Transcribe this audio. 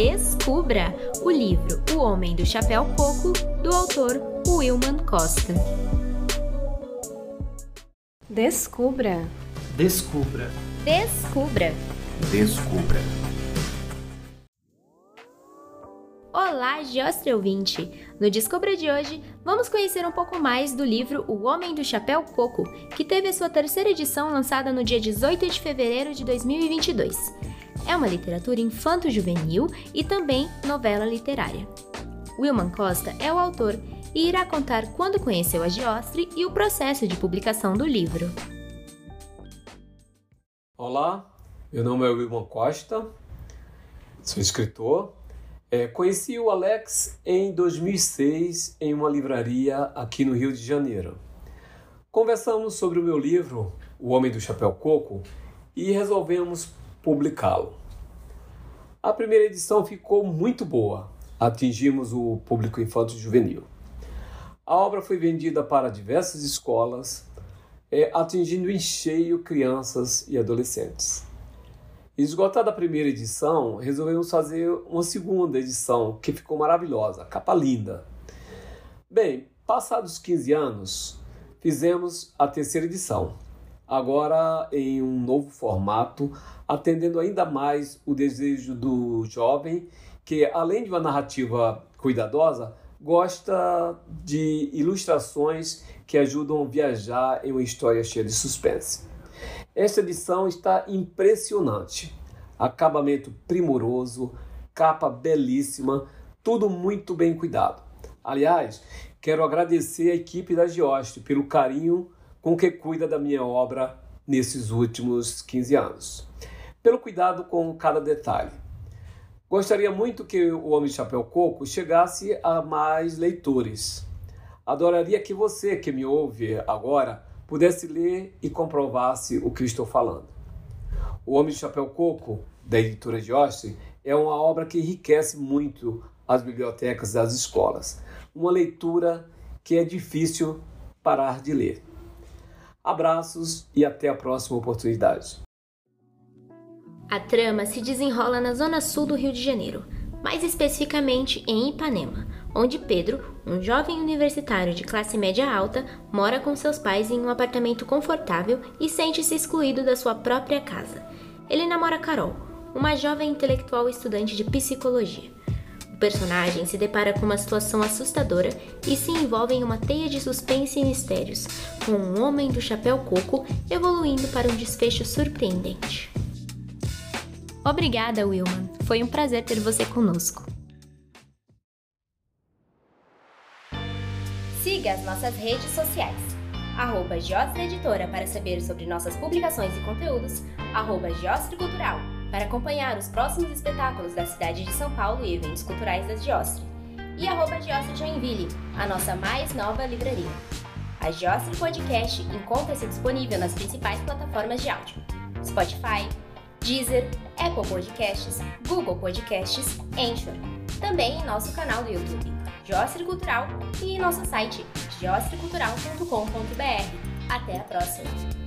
Descubra o livro O Homem do Chapéu Coco, do autor Wilman Costa. Descubra. Descubra. Descubra. Descubra. Olá, Giostre ouvinte! No Descubra de hoje, vamos conhecer um pouco mais do livro O Homem do Chapéu Coco, que teve a sua terceira edição lançada no dia 18 de fevereiro de 2022. É uma literatura infanto-juvenil e também novela literária. Wilman Costa é o autor e irá contar quando conheceu a Giostre e o processo de publicação do livro. Olá, meu nome é Wilman Costa, sou escritor. É, conheci o Alex em 2006 em uma livraria aqui no Rio de Janeiro. Conversamos sobre o meu livro, O Homem do Chapéu Coco, e resolvemos publicá-lo. A primeira edição ficou muito boa, atingimos o público infanto-juvenil. A obra foi vendida para diversas escolas, é, atingindo em cheio crianças e adolescentes. Esgotada a primeira edição, resolvemos fazer uma segunda edição, que ficou maravilhosa, capa linda. Bem, passados 15 anos, fizemos a terceira edição, agora em um novo formato, atendendo ainda mais o desejo do jovem, que além de uma narrativa cuidadosa, gosta de ilustrações que ajudam a viajar em uma história cheia de suspense. Esta edição está impressionante. Acabamento primoroso, capa belíssima, tudo muito bem cuidado. Aliás, quero agradecer a equipe da Geoste pelo carinho com que cuida da minha obra nesses últimos 15 anos. Pelo cuidado com cada detalhe. Gostaria muito que o Homem de Chapéu Coco chegasse a mais leitores. Adoraria que você que me ouve agora pudesse ler e comprovasse o que estou falando. O Homem de Chapéu Coco, da editora de Austin, é uma obra que enriquece muito as bibliotecas das escolas. Uma leitura que é difícil parar de ler. Abraços e até a próxima oportunidade. A trama se desenrola na zona sul do Rio de Janeiro, mais especificamente em Ipanema, onde Pedro, um jovem universitário de classe média alta, mora com seus pais em um apartamento confortável e sente-se excluído da sua própria casa. Ele namora Carol, uma jovem intelectual estudante de psicologia. O personagem se depara com uma situação assustadora e se envolve em uma teia de suspense e mistérios, com um homem do chapéu coco evoluindo para um desfecho surpreendente. Obrigada, Wilman. Foi um prazer ter você conosco. Siga as nossas redes sociais. Arroba Editora para saber sobre nossas publicações e conteúdos. Arroba Cultural para acompanhar os próximos espetáculos da cidade de São Paulo e eventos culturais da Giostre. E arroba Giostre Joinville, a nossa mais nova livraria. A Giostre Podcast encontra-se disponível nas principais plataformas de áudio. Spotify, Deezer, Apple Podcasts, Google Podcasts, Anchor. Também em nosso canal do YouTube, Giostre Cultural, e em nosso site, giostrecultural.com.br. Até a próxima!